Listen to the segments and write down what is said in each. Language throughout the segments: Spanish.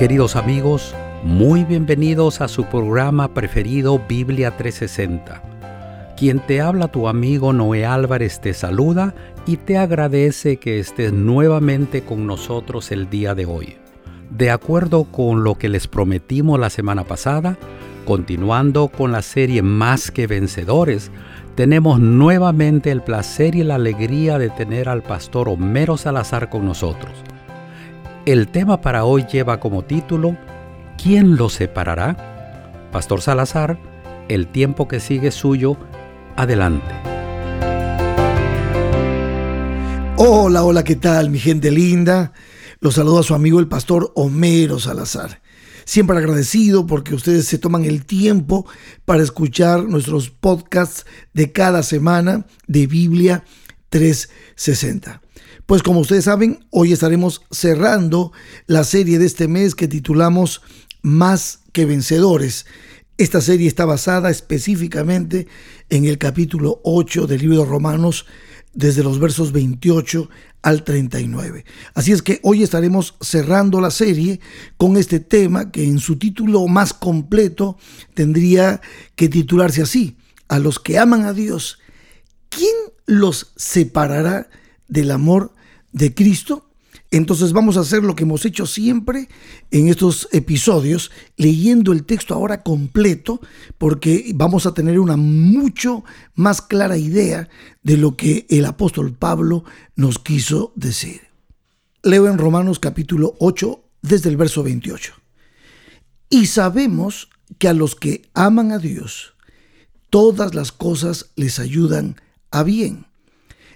Queridos amigos, muy bienvenidos a su programa preferido Biblia 360. Quien te habla tu amigo Noé Álvarez te saluda y te agradece que estés nuevamente con nosotros el día de hoy. De acuerdo con lo que les prometimos la semana pasada, continuando con la serie Más que Vencedores, tenemos nuevamente el placer y la alegría de tener al pastor Homero Salazar con nosotros. El tema para hoy lleva como título ¿Quién lo separará? Pastor Salazar, el tiempo que sigue suyo, adelante. Hola, hola, ¿qué tal mi gente linda? Los saludo a su amigo el pastor Homero Salazar. Siempre agradecido porque ustedes se toman el tiempo para escuchar nuestros podcasts de cada semana de Biblia 360. Pues como ustedes saben, hoy estaremos cerrando la serie de este mes que titulamos Más que Vencedores. Esta serie está basada específicamente en el capítulo 8 del libro de Romanos, desde los versos 28 al 39. Así es que hoy estaremos cerrando la serie con este tema que en su título más completo tendría que titularse así, a los que aman a Dios, ¿quién los separará del amor de Cristo. Entonces vamos a hacer lo que hemos hecho siempre en estos episodios, leyendo el texto ahora completo, porque vamos a tener una mucho más clara idea de lo que el apóstol Pablo nos quiso decir. Leo en Romanos capítulo 8 desde el verso 28. Y sabemos que a los que aman a Dios, todas las cosas les ayudan a bien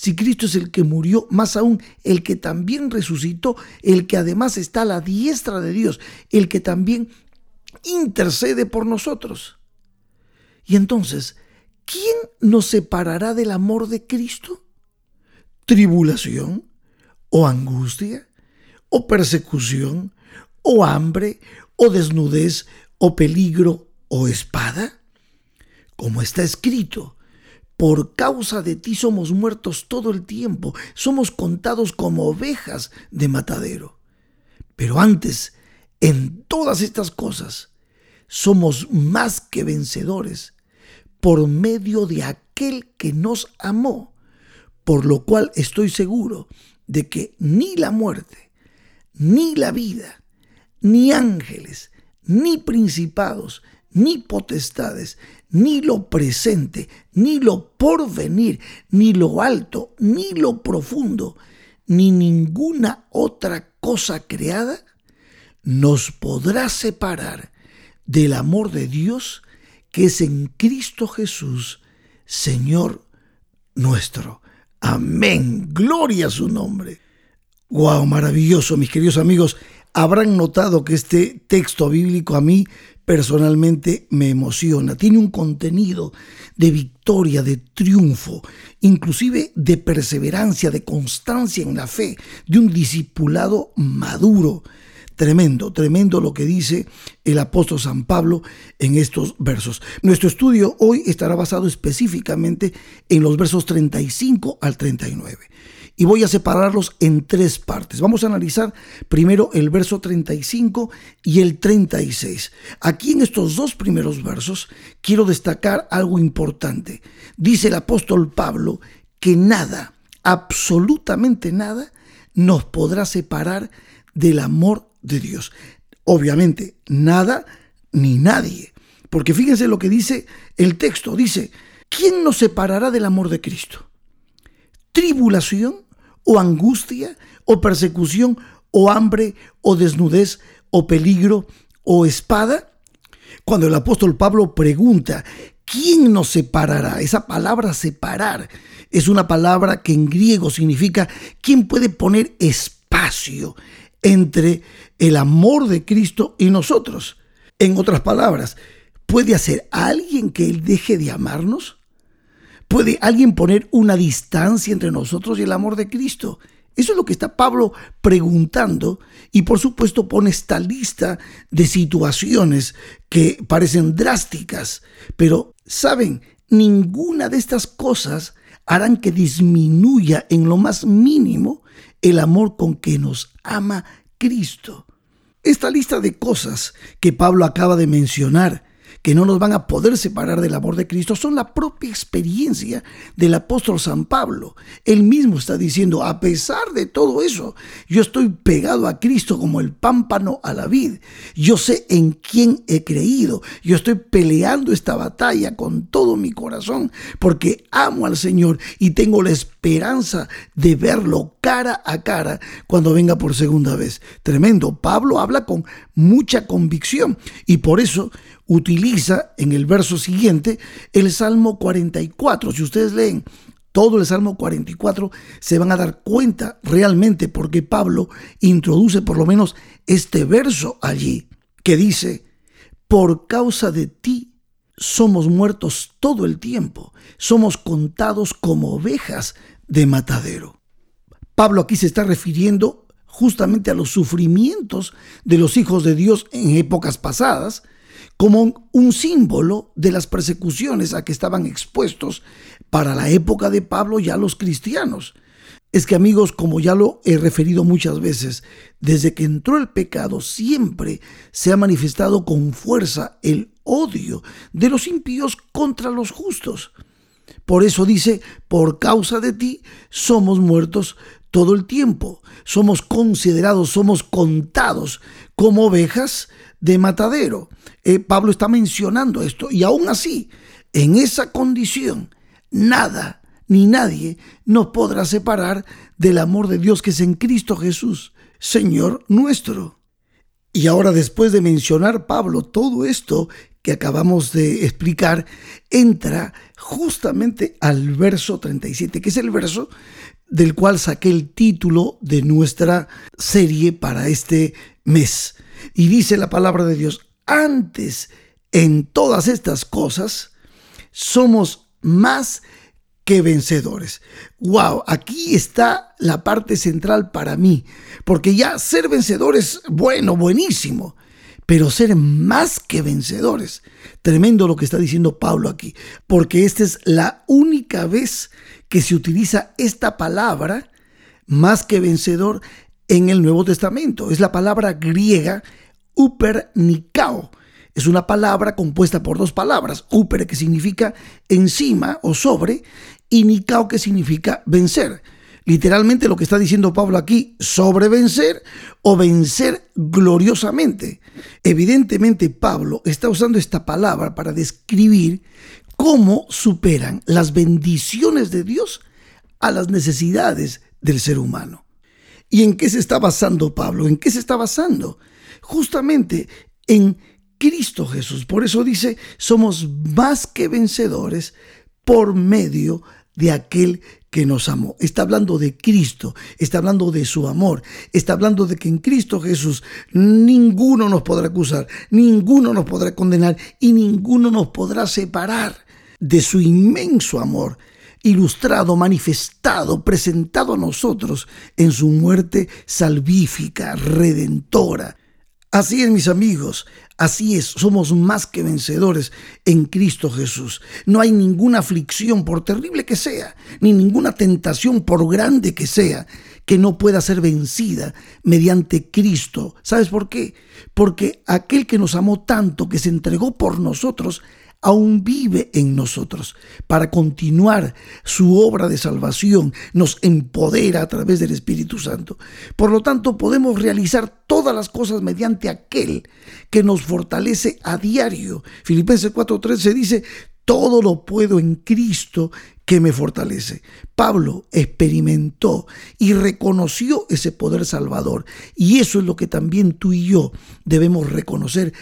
si Cristo es el que murió, más aún el que también resucitó, el que además está a la diestra de Dios, el que también intercede por nosotros. Y entonces, ¿quién nos separará del amor de Cristo? ¿Tribulación? ¿O angustia? ¿O persecución? ¿O hambre? ¿O desnudez? ¿O peligro? ¿O espada? Como está escrito, por causa de ti somos muertos todo el tiempo, somos contados como ovejas de matadero. Pero antes, en todas estas cosas, somos más que vencedores por medio de aquel que nos amó, por lo cual estoy seguro de que ni la muerte, ni la vida, ni ángeles, ni principados, ni potestades, ni lo presente, ni lo porvenir, ni lo alto, ni lo profundo, ni ninguna otra cosa creada nos podrá separar del amor de Dios que es en Cristo Jesús, Señor nuestro. Amén. Gloria a su nombre. Wow, maravilloso, mis queridos amigos. Habrán notado que este texto bíblico a mí personalmente me emociona. Tiene un contenido de victoria, de triunfo, inclusive de perseverancia, de constancia en la fe, de un discipulado maduro. Tremendo, tremendo lo que dice el apóstol San Pablo en estos versos. Nuestro estudio hoy estará basado específicamente en los versos 35 al 39 y voy a separarlos en tres partes. Vamos a analizar primero el verso 35 y el 36. Aquí en estos dos primeros versos quiero destacar algo importante. Dice el apóstol Pablo que nada, absolutamente nada, nos podrá separar del amor de Dios. Obviamente, nada ni nadie. Porque fíjense lo que dice el texto. Dice, ¿quién nos separará del amor de Cristo? ¿Tribulación o angustia o persecución o hambre o desnudez o peligro o espada? Cuando el apóstol Pablo pregunta, ¿quién nos separará? Esa palabra separar es una palabra que en griego significa ¿quién puede poner espacio entre el amor de Cristo y nosotros? En otras palabras, ¿puede hacer alguien que Él deje de amarnos? ¿Puede alguien poner una distancia entre nosotros y el amor de Cristo? Eso es lo que está Pablo preguntando y por supuesto pone esta lista de situaciones que parecen drásticas, pero saben, ninguna de estas cosas harán que disminuya en lo más mínimo el amor con que nos ama Cristo. Esta lista de cosas que Pablo acaba de mencionar que no nos van a poder separar del amor de Cristo son la propia experiencia del apóstol San Pablo. Él mismo está diciendo, a pesar de todo eso, yo estoy pegado a Cristo como el pámpano a la vid. Yo sé en quién he creído. Yo estoy peleando esta batalla con todo mi corazón porque amo al Señor y tengo la esperanza de verlo cara a cara cuando venga por segunda vez. Tremendo. Pablo habla con mucha convicción y por eso utiliza en el verso siguiente el Salmo 44. Si ustedes leen todo el Salmo 44, se van a dar cuenta realmente porque Pablo introduce por lo menos este verso allí, que dice, por causa de ti somos muertos todo el tiempo, somos contados como ovejas de matadero. Pablo aquí se está refiriendo justamente a los sufrimientos de los hijos de Dios en épocas pasadas, como un símbolo de las persecuciones a que estaban expuestos para la época de Pablo ya los cristianos. Es que amigos, como ya lo he referido muchas veces, desde que entró el pecado siempre se ha manifestado con fuerza el odio de los impíos contra los justos. Por eso dice, por causa de ti somos muertos todo el tiempo, somos considerados, somos contados como ovejas de matadero. Eh, Pablo está mencionando esto y aún así, en esa condición, nada ni nadie nos podrá separar del amor de Dios que es en Cristo Jesús, Señor nuestro. Y ahora después de mencionar Pablo todo esto que acabamos de explicar, entra justamente al verso 37, que es el verso del cual saqué el título de nuestra serie para este mes. Y dice la palabra de Dios, antes en todas estas cosas somos más que vencedores. Wow, aquí está la parte central para mí, porque ya ser vencedores, bueno, buenísimo, pero ser más que vencedores. Tremendo lo que está diciendo Pablo aquí, porque esta es la única vez que se utiliza esta palabra, más que vencedor, en el Nuevo Testamento. Es la palabra griega upernicao. Es una palabra compuesta por dos palabras, uper que significa encima o sobre y nikao que significa vencer. Literalmente lo que está diciendo Pablo aquí, sobrevencer o vencer gloriosamente. Evidentemente Pablo está usando esta palabra para describir cómo superan las bendiciones de Dios a las necesidades del ser humano. ¿Y en qué se está basando Pablo? ¿En qué se está basando? Justamente en Cristo Jesús. Por eso dice, somos más que vencedores por medio de aquel que nos amó. Está hablando de Cristo, está hablando de su amor, está hablando de que en Cristo Jesús ninguno nos podrá acusar, ninguno nos podrá condenar y ninguno nos podrá separar de su inmenso amor ilustrado, manifestado, presentado a nosotros en su muerte salvífica, redentora. Así es, mis amigos, así es, somos más que vencedores en Cristo Jesús. No hay ninguna aflicción, por terrible que sea, ni ninguna tentación, por grande que sea, que no pueda ser vencida mediante Cristo. ¿Sabes por qué? Porque aquel que nos amó tanto, que se entregó por nosotros, aún vive en nosotros para continuar su obra de salvación, nos empodera a través del Espíritu Santo. Por lo tanto, podemos realizar todas las cosas mediante aquel que nos fortalece a diario. Filipenses 4:13 dice, todo lo puedo en Cristo que me fortalece. Pablo experimentó y reconoció ese poder salvador. Y eso es lo que también tú y yo debemos reconocer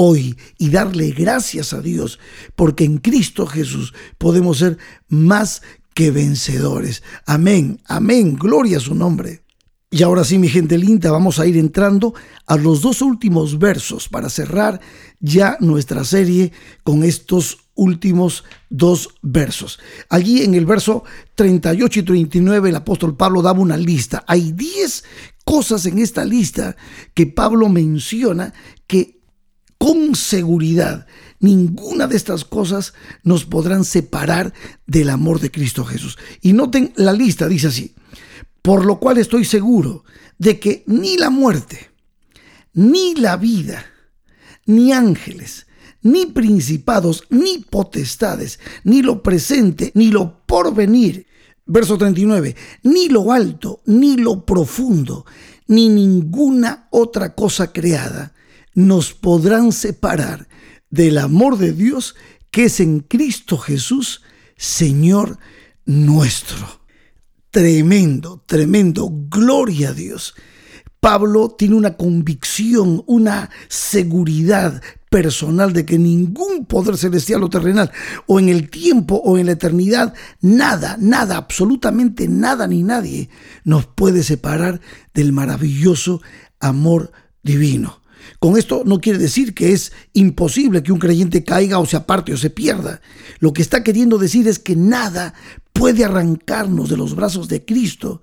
hoy y darle gracias a Dios, porque en Cristo Jesús podemos ser más que vencedores. Amén, amén, gloria a su nombre. Y ahora sí, mi gente linda, vamos a ir entrando a los dos últimos versos para cerrar ya nuestra serie con estos últimos dos versos. Allí en el verso 38 y 39 el apóstol Pablo daba una lista. Hay 10 cosas en esta lista que Pablo menciona que con seguridad ninguna de estas cosas nos podrán separar del amor de Cristo Jesús. Y noten la lista, dice así, por lo cual estoy seguro de que ni la muerte, ni la vida, ni ángeles, ni principados, ni potestades, ni lo presente, ni lo porvenir. Verso 39, ni lo alto, ni lo profundo, ni ninguna otra cosa creada nos podrán separar del amor de Dios que es en Cristo Jesús, Señor nuestro. Tremendo, tremendo, gloria a Dios. Pablo tiene una convicción, una seguridad personal de que ningún poder celestial o terrenal, o en el tiempo o en la eternidad, nada, nada, absolutamente nada ni nadie nos puede separar del maravilloso amor divino. Con esto no quiere decir que es imposible que un creyente caiga o se aparte o se pierda. Lo que está queriendo decir es que nada puede arrancarnos de los brazos de Cristo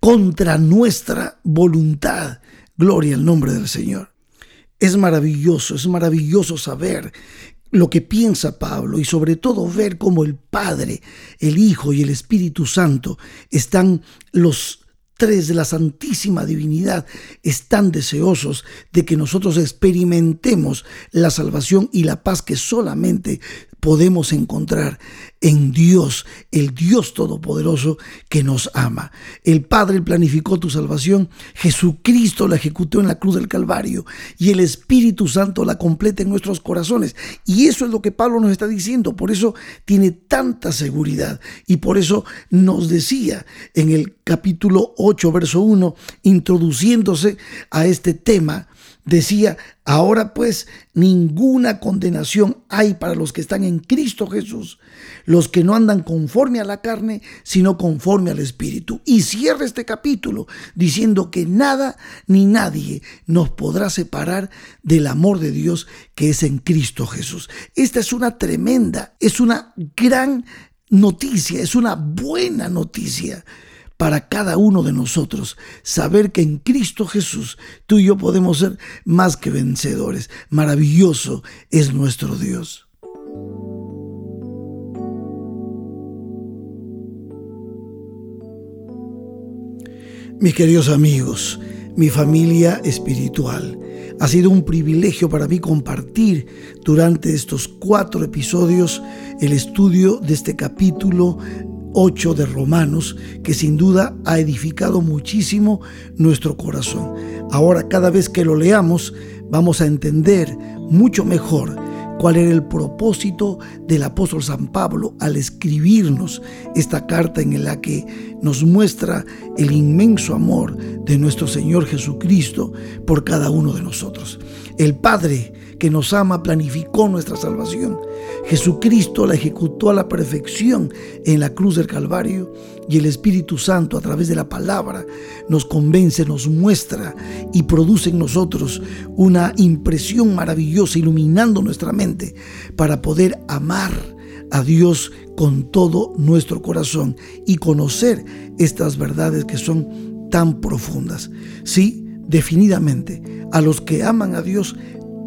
contra nuestra voluntad. Gloria al nombre del Señor. Es maravilloso, es maravilloso saber lo que piensa Pablo y sobre todo ver cómo el Padre, el Hijo y el Espíritu Santo están los tres de la Santísima Divinidad están deseosos de que nosotros experimentemos la salvación y la paz que solamente podemos encontrar en Dios, el Dios Todopoderoso que nos ama. El Padre planificó tu salvación, Jesucristo la ejecutó en la cruz del Calvario y el Espíritu Santo la completa en nuestros corazones. Y eso es lo que Pablo nos está diciendo, por eso tiene tanta seguridad y por eso nos decía en el capítulo 8, verso 1, introduciéndose a este tema, decía, ahora pues ninguna condenación hay para los que están en Cristo Jesús, los que no andan conforme a la carne, sino conforme al Espíritu. Y cierra este capítulo diciendo que nada ni nadie nos podrá separar del amor de Dios que es en Cristo Jesús. Esta es una tremenda, es una gran noticia, es una buena noticia para cada uno de nosotros saber que en Cristo Jesús tú y yo podemos ser más que vencedores. Maravilloso es nuestro Dios. Mis queridos amigos, mi familia espiritual, ha sido un privilegio para mí compartir durante estos cuatro episodios el estudio de este capítulo 8 de Romanos, que sin duda ha edificado muchísimo nuestro corazón. Ahora cada vez que lo leamos vamos a entender mucho mejor cuál era el propósito del apóstol San Pablo al escribirnos esta carta en la que nos muestra el inmenso amor de nuestro Señor Jesucristo por cada uno de nosotros. El Padre que nos ama planificó nuestra salvación. Jesucristo la ejecutó a la perfección en la cruz del Calvario y el Espíritu Santo a través de la palabra nos convence, nos muestra y produce en nosotros una impresión maravillosa iluminando nuestra mente para poder amar a Dios con todo nuestro corazón y conocer estas verdades que son tan profundas. Sí, definidamente, a los que aman a Dios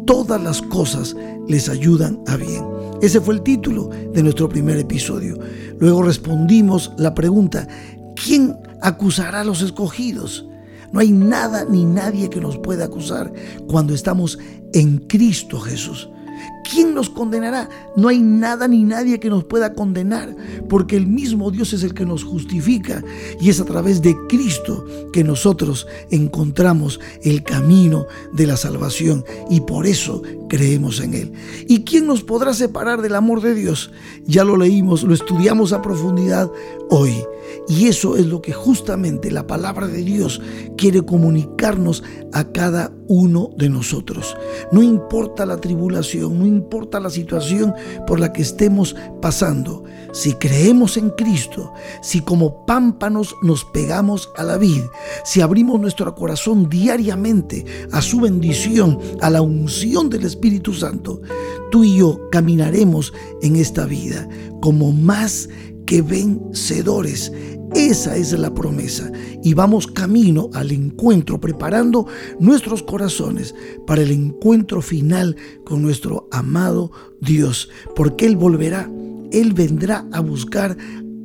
todas las cosas les ayudan a bien. Ese fue el título de nuestro primer episodio. Luego respondimos la pregunta, ¿quién acusará a los escogidos? No hay nada ni nadie que nos pueda acusar cuando estamos en Cristo Jesús. ¿Quién nos condenará? No hay nada ni nadie que nos pueda condenar, porque el mismo Dios es el que nos justifica y es a través de Cristo que nosotros encontramos el camino de la salvación y por eso creemos en Él. ¿Y quién nos podrá separar del amor de Dios? Ya lo leímos, lo estudiamos a profundidad hoy. Y eso es lo que justamente la palabra de Dios quiere comunicarnos a cada uno de nosotros. No importa la tribulación, no importa la situación por la que estemos pasando, si creemos en Cristo, si como pámpanos nos pegamos a la vid, si abrimos nuestro corazón diariamente a su bendición, a la unción del Espíritu Santo, tú y yo caminaremos en esta vida como más que vencedores. Esa es la promesa. Y vamos camino al encuentro, preparando nuestros corazones para el encuentro final con nuestro amado Dios. Porque Él volverá, Él vendrá a buscar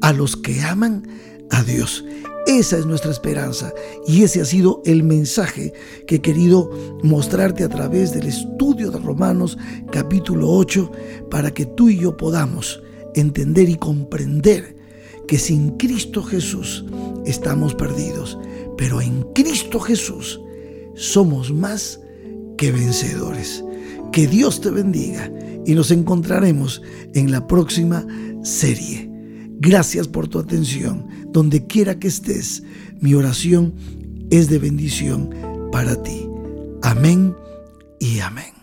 a los que aman a Dios. Esa es nuestra esperanza y ese ha sido el mensaje que he querido mostrarte a través del estudio de Romanos capítulo 8 para que tú y yo podamos entender y comprender que sin Cristo Jesús estamos perdidos, pero en Cristo Jesús somos más que vencedores. Que Dios te bendiga y nos encontraremos en la próxima serie. Gracias por tu atención. Donde quiera que estés, mi oración es de bendición para ti. Amén y amén.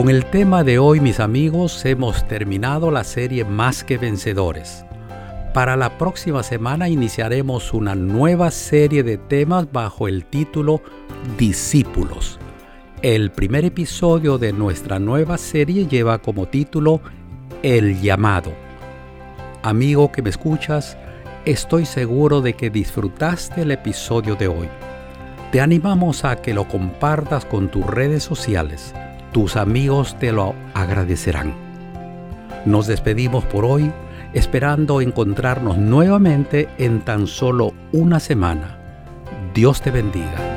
Con el tema de hoy, mis amigos, hemos terminado la serie Más que Vencedores. Para la próxima semana iniciaremos una nueva serie de temas bajo el título Discípulos. El primer episodio de nuestra nueva serie lleva como título El llamado. Amigo que me escuchas, estoy seguro de que disfrutaste el episodio de hoy. Te animamos a que lo compartas con tus redes sociales tus amigos te lo agradecerán. Nos despedimos por hoy esperando encontrarnos nuevamente en tan solo una semana. Dios te bendiga.